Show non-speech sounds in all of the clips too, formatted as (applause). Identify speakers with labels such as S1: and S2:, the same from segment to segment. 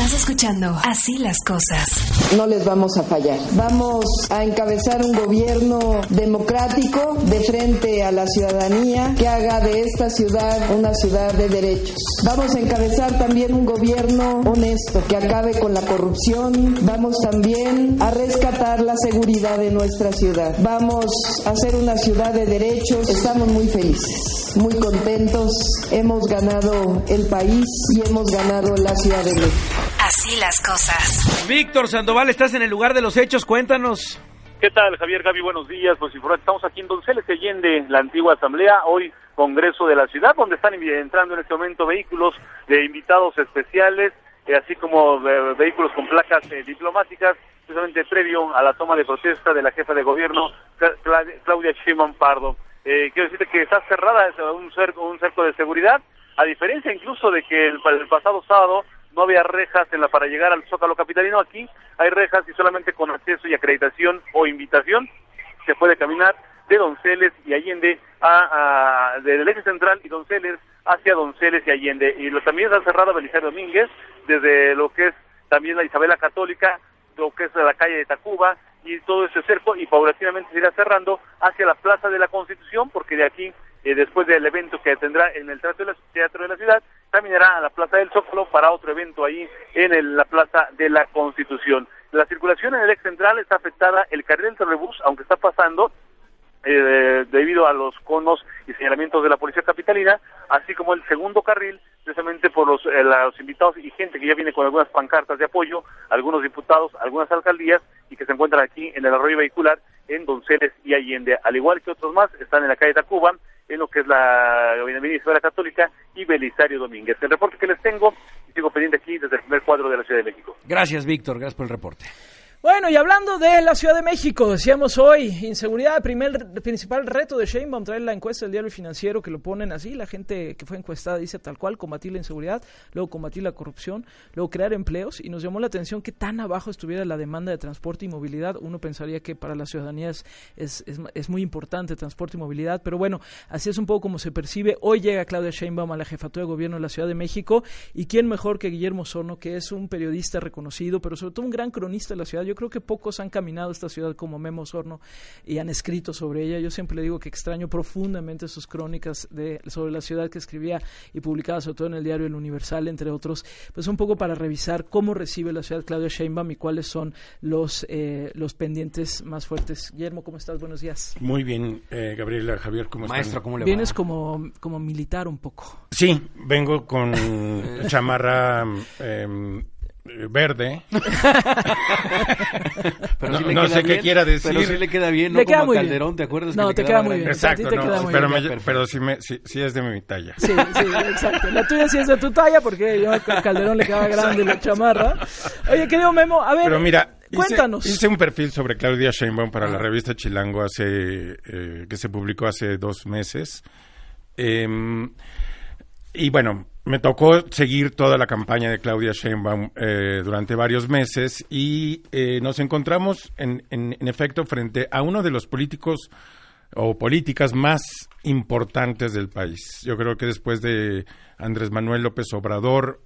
S1: Estás escuchando Así las cosas.
S2: No les vamos a fallar. Vamos a encabezar un gobierno democrático de frente a la ciudadanía que haga de esta ciudad una ciudad de derechos. Vamos a encabezar también un gobierno honesto que acabe con la corrupción. Vamos también a rescatar la seguridad de nuestra ciudad. Vamos a ser una ciudad de derechos. Estamos muy felices, muy contentos. Hemos ganado el país y hemos ganado la Ciudad de.
S1: Así las cosas.
S3: Víctor Sandoval, estás en el lugar de los hechos, cuéntanos.
S4: ¿Qué tal, Javier Gaby? Buenos días. Pues estamos aquí en Donceles, Allende, la antigua asamblea, hoy Congreso de la Ciudad, donde están entrando en este momento vehículos de invitados especiales, eh, así como eh, vehículos con placas eh, diplomáticas, precisamente previo a la toma de protesta de la jefa de gobierno, Claudia Sheinbaum Pardo. quiero decirte que está cerrada un cerco, un cerco de seguridad, a diferencia incluso de que el, el pasado sábado no había rejas en la para llegar al Zócalo Capitalino, aquí hay rejas y solamente con acceso y acreditación o invitación se puede caminar de Donceles y Allende a, a del eje central y Donceles hacia Donceles y Allende. Y lo, también está cerrado Belisario Domínguez desde lo que es también la Isabela Católica, lo que es la calle de Tacuba y todo ese cerco y paulatinamente se irá cerrando hacia la Plaza de la Constitución porque de aquí, eh, después del evento que tendrá en el Teatro de la, Teatro de la Ciudad, caminará a la Plaza del Zócalo para otro evento ahí en la Plaza de la Constitución. La circulación en el ex central está afectada, el carril del Torrebús, aunque está pasando, eh, debido a los conos y señalamientos de la policía capitalina, así como el segundo carril, precisamente por los, eh, los invitados y gente que ya viene con algunas pancartas de apoyo, algunos diputados, algunas alcaldías y que se encuentran aquí en el arroyo vehicular en Donceles y Allende, al igual que otros más, están en la calle Tacuba, en lo que es la Avenida la Católica y Belisario Domínguez. El reporte que les tengo, y sigo pendiente aquí desde el primer cuadro de la Ciudad de México.
S3: Gracias, Víctor, gracias por el reporte.
S5: Bueno, y hablando de la Ciudad de México, decíamos hoy, inseguridad, primer principal reto de Sheinbaum, traer la encuesta del diario financiero que lo ponen así, la gente que fue encuestada dice tal cual, combatir la inseguridad, luego combatir la corrupción, luego crear empleos, y nos llamó la atención que tan abajo estuviera la demanda de transporte y movilidad, uno pensaría que para la ciudadanía es, es, es, muy importante transporte y movilidad, pero bueno, así es un poco como se percibe, hoy llega Claudia Sheinbaum a la jefatura de gobierno de la Ciudad de México, y quién mejor que Guillermo Sorno, que es un periodista reconocido, pero sobre todo un gran cronista de la ciudad, yo creo que pocos han caminado esta ciudad como Memo Sorno y han escrito sobre ella. Yo siempre le digo que extraño profundamente sus crónicas de, sobre la ciudad que escribía y publicaba sobre todo en el diario El Universal, entre otros, pues un poco para revisar cómo recibe la ciudad Claudia Sheinbaum y cuáles son los, eh, los pendientes más fuertes. Guillermo, ¿cómo estás? Buenos días.
S6: Muy bien, eh, Gabriela, Javier, ¿cómo estás?
S3: Maestro, ¿cómo le
S5: Vienes como, como militar un poco.
S6: Sí, vengo con (laughs) chamarra... Eh, verde. (laughs)
S3: pero
S6: no, sé qué quiera decir.
S3: Pero sí le queda bien, ¿no? como Calderón, ¿te acuerdas?
S5: No, te queda muy bien.
S6: Exacto, pero, pero sí, me, sí, es de mi talla.
S5: Sí, sí, exacto. La tuya sí es de tu talla porque yo a Calderón le quedaba grande la chamarra. Oye, querido Memo, a ver...
S6: Pero mira,
S5: Cuéntanos.
S6: Hice, un perfil sobre Claudia Sheinbaum para la revista Chilango hace eh, que se publicó hace dos meses. Em, y bueno, me tocó seguir toda la campaña de Claudia Sheinbaum eh, durante varios meses y eh, nos encontramos en, en, efecto frente a uno de los políticos o políticas más importantes del país. Yo creo que después de Andrés Manuel López Obrador,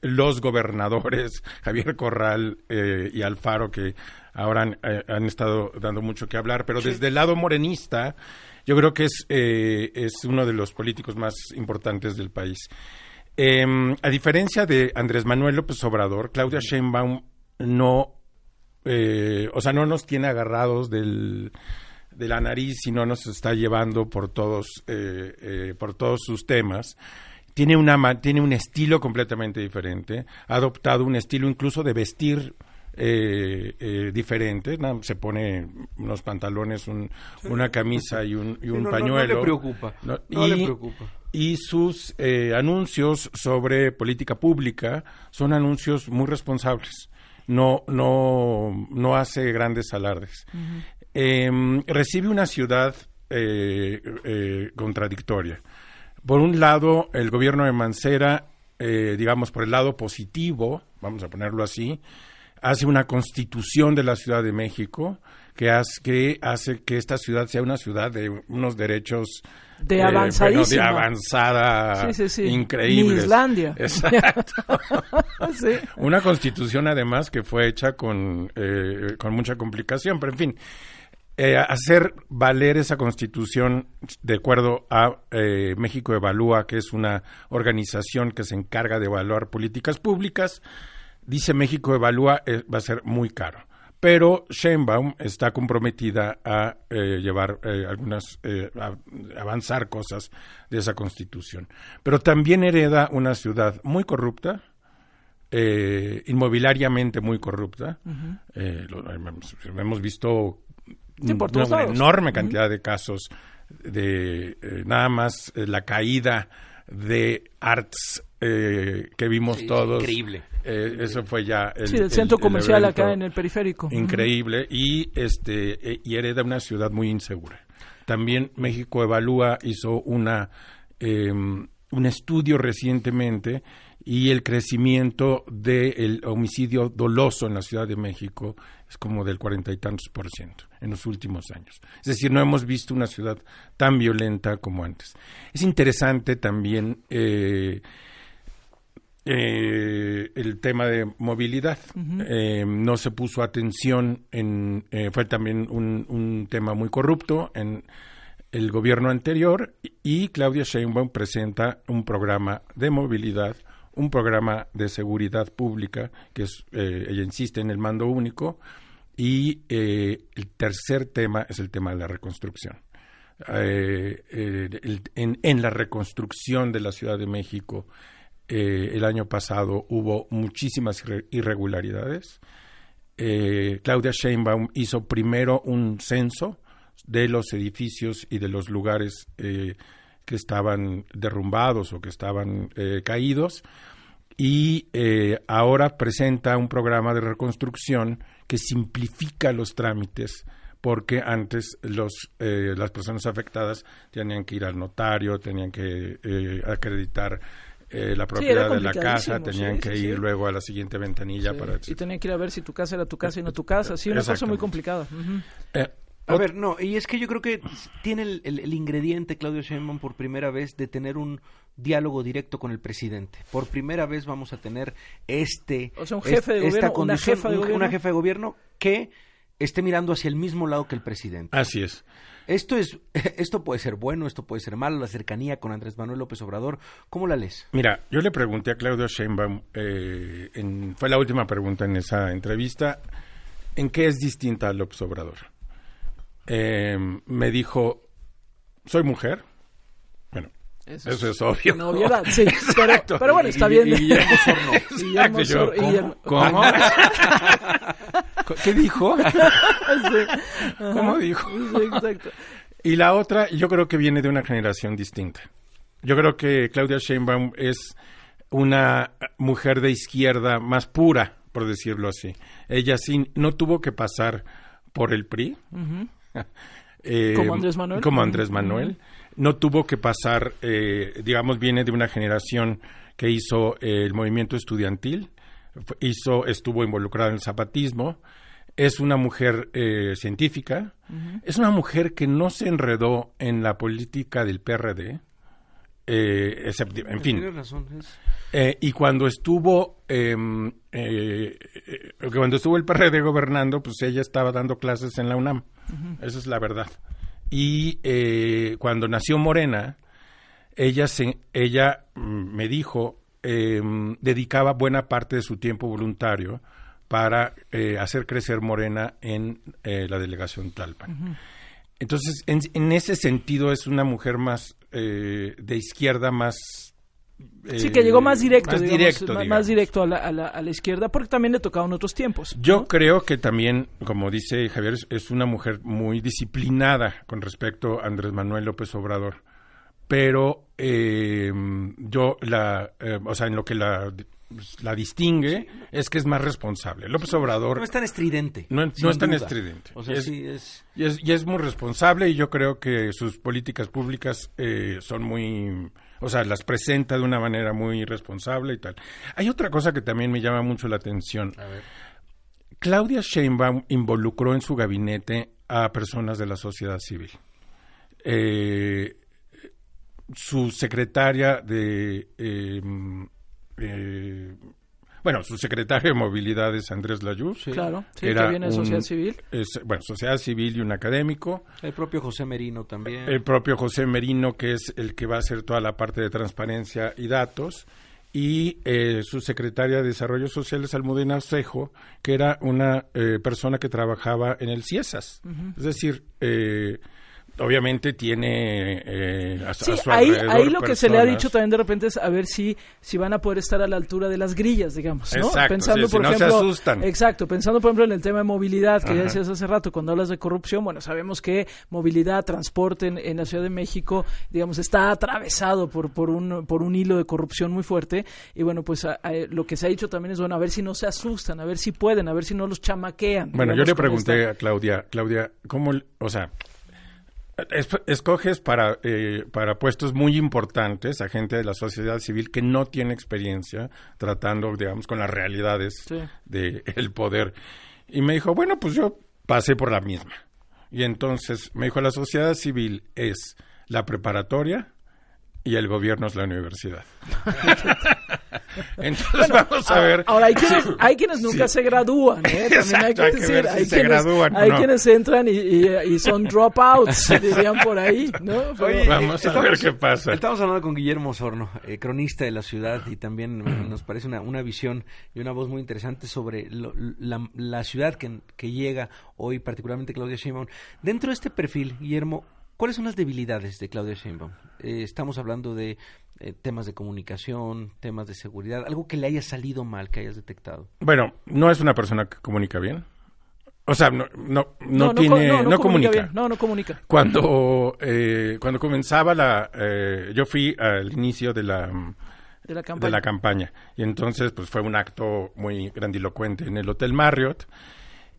S6: los gobernadores, (laughs) Javier Corral eh, y Alfaro, que ahora han, han, estado dando mucho que hablar, pero desde el lado morenista, yo creo que es, eh, es uno de los políticos más importantes del país. Em, a diferencia de Andrés Manuel López Obrador, Claudia Sheinbaum no, eh, o sea, no nos tiene agarrados del, de la nariz y no nos está llevando por todos, eh, por todos sus temas. Tiene una tiene un estilo completamente diferente. Ha adoptado un estilo incluso de vestir eh, eh, diferente, se pone unos pantalones, una camisa y un, y un pañuelo.
S3: No, le preocupa. y, le preocupa.
S6: Y sus eh, anuncios sobre política pública son anuncios muy responsables. No, no, no hace grandes alardes. Em, recibe una ciudad eh, contradictoria. Por un lado, el gobierno de Mancera, digamos, por el lado positivo, vamos a ponerlo así, hace una constitución de la Ciudad de México que hace, que hace que esta ciudad sea una ciudad de unos derechos
S5: de eh,
S6: de avanzada sí.
S5: Islandia. (laughs)
S6: Exacto. (laughs) Una constitución además que fue hecha con, eh, con mucha complicación, pero en fin, eh, hacer valer esa constitución de acuerdo a eh, México Evalúa, que es una organización que se encarga de evaluar políticas públicas, dice México Evalúa eh, va a ser muy caro. Pero Sheinbaum está comprometida a llevar algunas, a avanzar cosas de esa constitución. Pero también hereda una ciudad muy corrupta, inmobiliariamente muy corrupta. hemos visto una, enorme cantidad de casos de eh, nada más eh, la caída de arts eh, que vimos todos.
S3: Increíble.
S6: eso fue ya
S5: el, sí, el centro comercial acá en el periférico.
S6: Increíble y este y hereda una ciudad muy insegura. También México Evalúa hizo una em, un estudio recientemente y el crecimiento del homicidio doloso en la Ciudad de México es como del cuarenta y tantos por ciento en los últimos años. Es decir, no hemos visto una ciudad tan violenta como antes. Es interesante también eh, eh, el tema de movilidad. Eh, no se puso atención en, fue también un, un tema muy corrupto en el gobierno anterior y Claudia Sheinbaum presenta un programa de movilidad un programa de seguridad pública, que es, eh, ella insiste en el mando único, y eh, el tercer tema es el tema de la reconstrucción. Eh, en, en, la reconstrucción de la Ciudad de México, el año pasado hubo muchísimas irregularidades. Claudia Sheinbaum hizo primero un censo de los edificios y de los lugares que estaban derrumbados o que estaban eh, caídos. Y eh, ahora presenta un programa de reconstrucción que simplifica los trámites porque antes los, eh, las personas afectadas tenían que ir al notario, tenían que acreditar la propiedad de la casa, tenían que ir luego a la siguiente ventanilla para...
S5: Y tenían que ir a ver si tu casa era tu casa y no tu casa, sí, una cosa muy complicada.
S3: A ver, no, y es que yo creo que tiene el, ingrediente Claudio Sheinbaum por primera vez de tener un diálogo directo con el presidente. Por primera vez vamos a tener este
S5: o sea, un jefe de esta gobierno, una jefa de gobierno.
S3: una jefa de gobierno que esté mirando hacia el mismo lado que el presidente.
S6: Así es.
S3: Esto es (laughs) esto puede ser bueno, esto puede ser malo, la cercanía con Andrés Manuel López Obrador, ¿cómo la lees?
S6: Mira, yo le pregunté a Claudio Sheinbaum eh, en, fue la última pregunta en esa entrevista, ¿en qué es distinta a López Obrador? Eh, me dijo, soy mujer. Bueno, eso, es obvio.
S5: No, sí, (laughs) pero, pero, bueno, está bien.
S3: Guillermo Sorno. (laughs)
S6: Guillermo Sorno. ¿Cómo? (laughs) ¿Qué dijo? ¿Cómo dijo?
S5: Sí, exacto.
S6: Y la otra, yo creo que viene de una generación distinta. Yo creo que Claudia Sheinbaum es una mujer de izquierda más pura, por decirlo así. Ella sí no tuvo que pasar por el PRI. (laughs)
S5: Eh, como Andrés Manuel.
S6: Como Andrés Manuel. No tuvo que pasar, eh, digamos, viene de una generación que hizo eh, el movimiento estudiantil, hizo, estuvo involucrada en el zapatismo, es una mujer científica, es una mujer que no se enredó en la política del PRD, eh, en fin. Eh, y cuando estuvo, em, eh, cuando estuvo el PRD gobernando, pues ella estaba dando clases en la UNAM. Esa es la verdad. Y cuando nació Morena, ella, se, ella mm, me dijo, em, dedicaba buena parte de su tiempo voluntario para hacer crecer Morena en la delegación Talpan. Entonces, en, ese sentido es una mujer más eh, de izquierda, más...
S5: sí, que llegó más directo, más, directo, más, directo a la, a, la, a la, izquierda, porque también le tocaba en otros tiempos.
S6: Yo creo que también, como dice Javier, es una mujer muy disciplinada con respecto a Andrés Manuel López Obrador. Pero eh, yo, la, eh, o sea, en lo que la la distingue es que es más responsable. López Obrador...
S3: No es tan estridente.
S6: No, es tan estridente.
S3: O sea, sí es...
S6: Y, es... Y, es... muy responsable y yo creo que sus políticas públicas eh, son muy... O sea, las presenta de una manera muy responsable y tal. Hay otra cosa que también me llama mucho la atención. Claudia Sheinbaum involucró en su gabinete a personas de la sociedad civil. Eh, su secretaria de eh, eh, bueno, su secretario de movilidad es Andrés Layuz.
S5: Claro, sí, que viene de sociedad civil.
S6: bueno, sociedad civil y un académico.
S3: El propio José Merino también.
S6: El propio José Merino, que es el que va a hacer toda la parte de transparencia y datos. Y eh, su secretaria de Desarrollo Social es Almudena Cejo, que era una eh, persona que trabajaba en el CIESAS. Es decir, eh, obviamente tiene eh, a,
S5: sí, ahí, ahí lo que se le ha dicho también de repente es a ver si si van a poder estar a la altura de las grillas digamos ¿no?
S6: Exacto,
S5: pensando por
S6: si
S5: ejemplo
S6: no se asustan.
S5: exacto pensando por ejemplo en el tema de movilidad que ya decías hace rato cuando hablas de corrupción bueno sabemos que movilidad transporte en, en, la Ciudad de México digamos está atravesado por por un por un hilo de corrupción muy fuerte y bueno pues a, a, lo que se ha dicho también es bueno a ver si no se asustan a ver si pueden a ver si no los chamaquean
S6: bueno yo le pregunté esta... a Claudia Claudia cómo o sea escoges para, eh, para puestos muy importantes a gente de la sociedad civil que no tiene experiencia tratando, digamos, con las realidades
S5: Sí.
S6: del poder. Y me dijo, bueno, pues yo pasé por la misma. Y entonces me dijo, la sociedad civil es la preparatoria y el gobierno es la universidad. (laughs) (laughs) Entonces vamos a ver.
S5: Ahora, hay quienes, hay quienes nunca
S6: Sí.
S5: se gradúan, ¿eh? También hay que
S6: hay que
S5: decir,
S6: ver si
S5: hay
S6: se
S5: quienes,
S6: gradúan o
S5: hay
S6: no.
S5: quienes entran y, y- y son dropouts, (laughs) dirían por ahí, ¿no? Pero-
S3: Oye,
S6: Vamos
S3: eh,
S6: a ver qué pasa.
S3: Estamos hablando con Guillermo Osorno, eh, cronista de la ciudad, y también eh, nos parece una, una visión y una voz muy interesante sobre lo- la, la ciudad que, que llega hoy, particularmente Claudia Sheinbaum. Dentro de este perfil, Guillermo, ¿cuáles son las debilidades de Claudia Sheinbaum? Eh, estamos hablando de eh, temas de comunicación, temas de seguridad, algo que le haya salido mal, que hayas detectado.
S6: Bueno, no es una persona que comunica bien. O sea, no, no, no, tiene, no,
S5: comunica.
S6: comunica.
S5: bien. No, no comunica.
S6: Cuando, eh, cuando comenzaba la, eh, yo fui al inicio de la,
S5: De la
S6: de
S5: campaña.
S6: la campaña y entonces pues fue un acto muy grandilocuente en el Hotel Marriott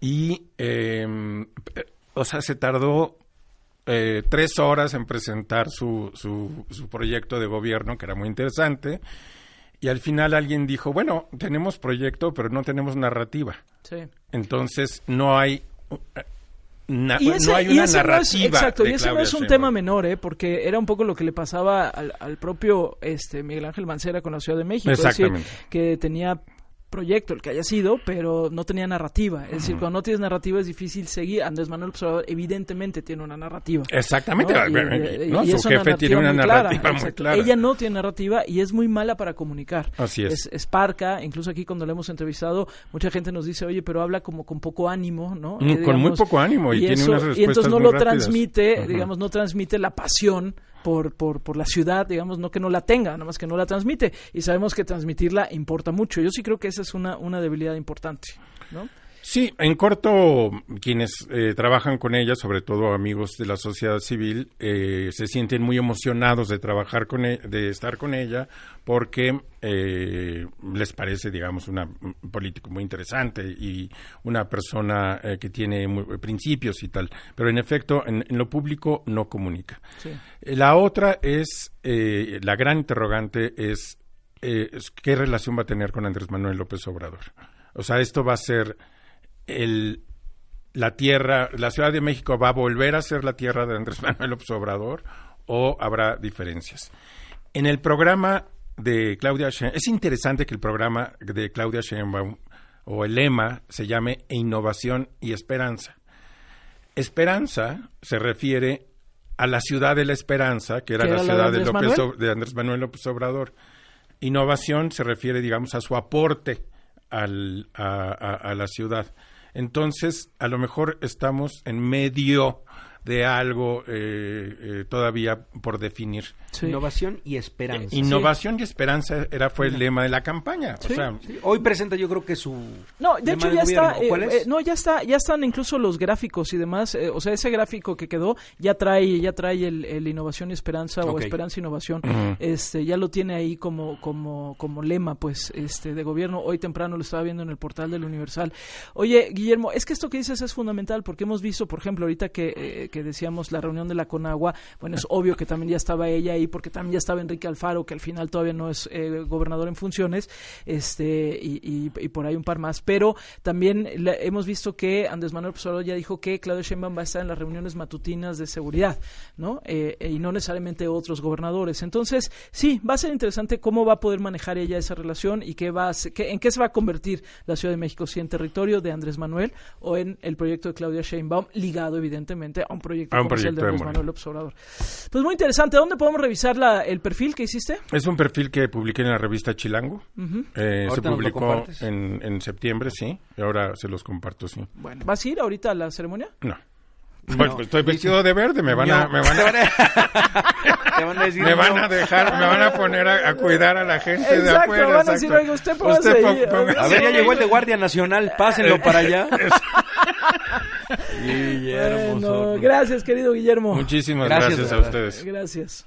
S6: y, eh, o sea, se tardó eh, tres horas en presentar su, su, su proyecto de gobierno, que era muy interesante, y al final alguien dijo, bueno, tenemos proyecto, pero no tenemos narrativa.
S5: Sí.
S6: Entonces no hay na-
S5: Y ese,
S6: no hay
S5: y
S6: una
S5: no es,
S6: narrativa.
S5: exacto, y ese no es un
S6: Sheinbaum.
S5: tema menor, ¿eh? porque era un poco lo que le pasaba al, al propio este Miguel Ángel Mancera con la Ciudad de México. Es decir,
S6: Exactamente.
S5: que tenía proyecto, el que haya sido, pero no tenía narrativa. Es decir, cuando no tienes narrativa es difícil seguir. Andrés Manuel Obrador evidentemente tiene una narrativa.
S6: Exactamente.
S5: ¿no? Y-
S6: eh,
S5: y-
S6: ¿no?
S5: y
S6: Su jefe tiene una
S5: muy
S6: narrativa
S5: clara,
S6: muy clara.
S5: Ella no tiene narrativa y es muy mala para comunicar.
S6: Así es.
S5: Es, parca, incluso aquí cuando le hemos entrevistado, mucha gente nos dice, oye, pero habla como con poco ánimo, ¿no?
S6: Mm,
S5: Eh,
S6: con muy poco ánimo y tiene
S5: eso-
S6: unas
S5: Y
S6: respuestas
S5: entonces no
S6: muy
S5: lo
S6: rápidas.
S5: transmite, digamos, no transmite la pasión por, por, por la ciudad, digamos, no que no la tenga, nada más que no la transmite. Y sabemos que transmitirla importa mucho. Yo sí creo que esa es una, una debilidad importante, ¿no?
S6: Sí, en corto, quienes eh, trabajan con ella, sobre todo amigos de la sociedad civil, eh, se sienten muy emocionados de trabajar con e- de estar con ella, porque eh, les parece, digamos, una un político muy interesante y una persona eh, que tiene muy- principios y tal. Pero en efecto, en, en lo público no comunica.
S5: Sí.
S6: La otra es, eh, la gran interrogante es, eh, qué relación va a tener con Andrés Manuel López Obrador. O sea, esto va a ser el, la tierra, la Ciudad de México va a volver a ser la tierra de Andrés (laughs) Manuel López Obrador o habrá diferencias. En el programa de Claudia Sheinbaum, es interesante que el programa de Claudia Sheinbaum o el lema se llame Innovación y Esperanza. Esperanza se refiere a la ciudad de la esperanza, que era
S5: ¿Que
S6: la
S5: era la de
S6: ciudad López, de Andrés Manuel López Obrador. Innovación se refiere, digamos, a su aporte al- a, a- la ciudad. Entonces, a lo mejor estamos en medio de algo eh, eh, todavía por definir.
S5: Sí.
S3: Innovación y esperanza.
S6: Innovación y esperanza era fue el lema de la campaña. O
S5: Sí,
S6: sea,
S3: Sí, Hoy presenta yo creo que su...
S5: No, de
S3: lema
S5: hecho ya está,
S3: ¿O ¿Cuál
S5: eh,
S3: es?
S5: eh, no, ya está, ya están incluso los gráficos y demás, eh, o sea, ese gráfico que quedó ya trae, ya trae el, el innovación y esperanza o esperanza e innovación, este, ya lo tiene ahí como, como, como lema, pues, este, de gobierno. Hoy temprano lo estaba viendo en el portal del Universal. Oye, Guillermo, es que esto que dices es fundamental porque hemos visto, por ejemplo, ahorita que, eh, que decíamos la reunión de la Conagua, bueno, es obvio que también ya estaba ella ahí ahí porque también ya estaba Enrique Alfaro, que al final todavía no es eh, gobernador en funciones, este y, y- y por ahí un par más. Pero también hemos visto que Andrés Manuel Obrador ya dijo que Claudia Sheinbaum va a estar en las reuniones matutinas de seguridad, ¿no? Eh, y no necesariamente otros gobernadores. Entonces, sí, va a ser interesante cómo va a poder manejar ella esa relación y qué va a qué- en qué se va a convertir la Ciudad de México, si en territorio de Andrés Manuel o en el proyecto de Claudia Sheinbaum, ligado evidentemente a un proyecto
S6: A un
S5: de
S6: proyecto de
S5: Andrés. Manuel Obrador. Pues muy interesante. ¿Dónde podemos revisar la, el perfil que hiciste?
S6: Es un perfil que publiqué en la revista Chilango. Eh, se publicó en, en septiembre, sí. Y ahora se los comparto, sí.
S5: Bueno, ¿vas a ir ahorita a la ceremonia?
S6: No. Bueno, pues estoy vestido de verde, me van a,
S3: No.
S6: me van a, (laughs)
S3: Te van a decir
S6: me van
S3: no.
S6: a dejar, me van a poner a, a cuidar a la gente de afuera.
S5: van a decir,
S6: exacto.
S5: "Oiga, usted póngase
S6: po-
S5: ahí".
S6: póngase
S3: A ver, ya llegó el de Guardia Nacional, pásenlo para allá. (laughs) Guillermo
S5: Bueno, gracias, querido Guillermo.
S6: Muchísimas
S3: Gracias,
S6: a ustedes.
S5: Gracias.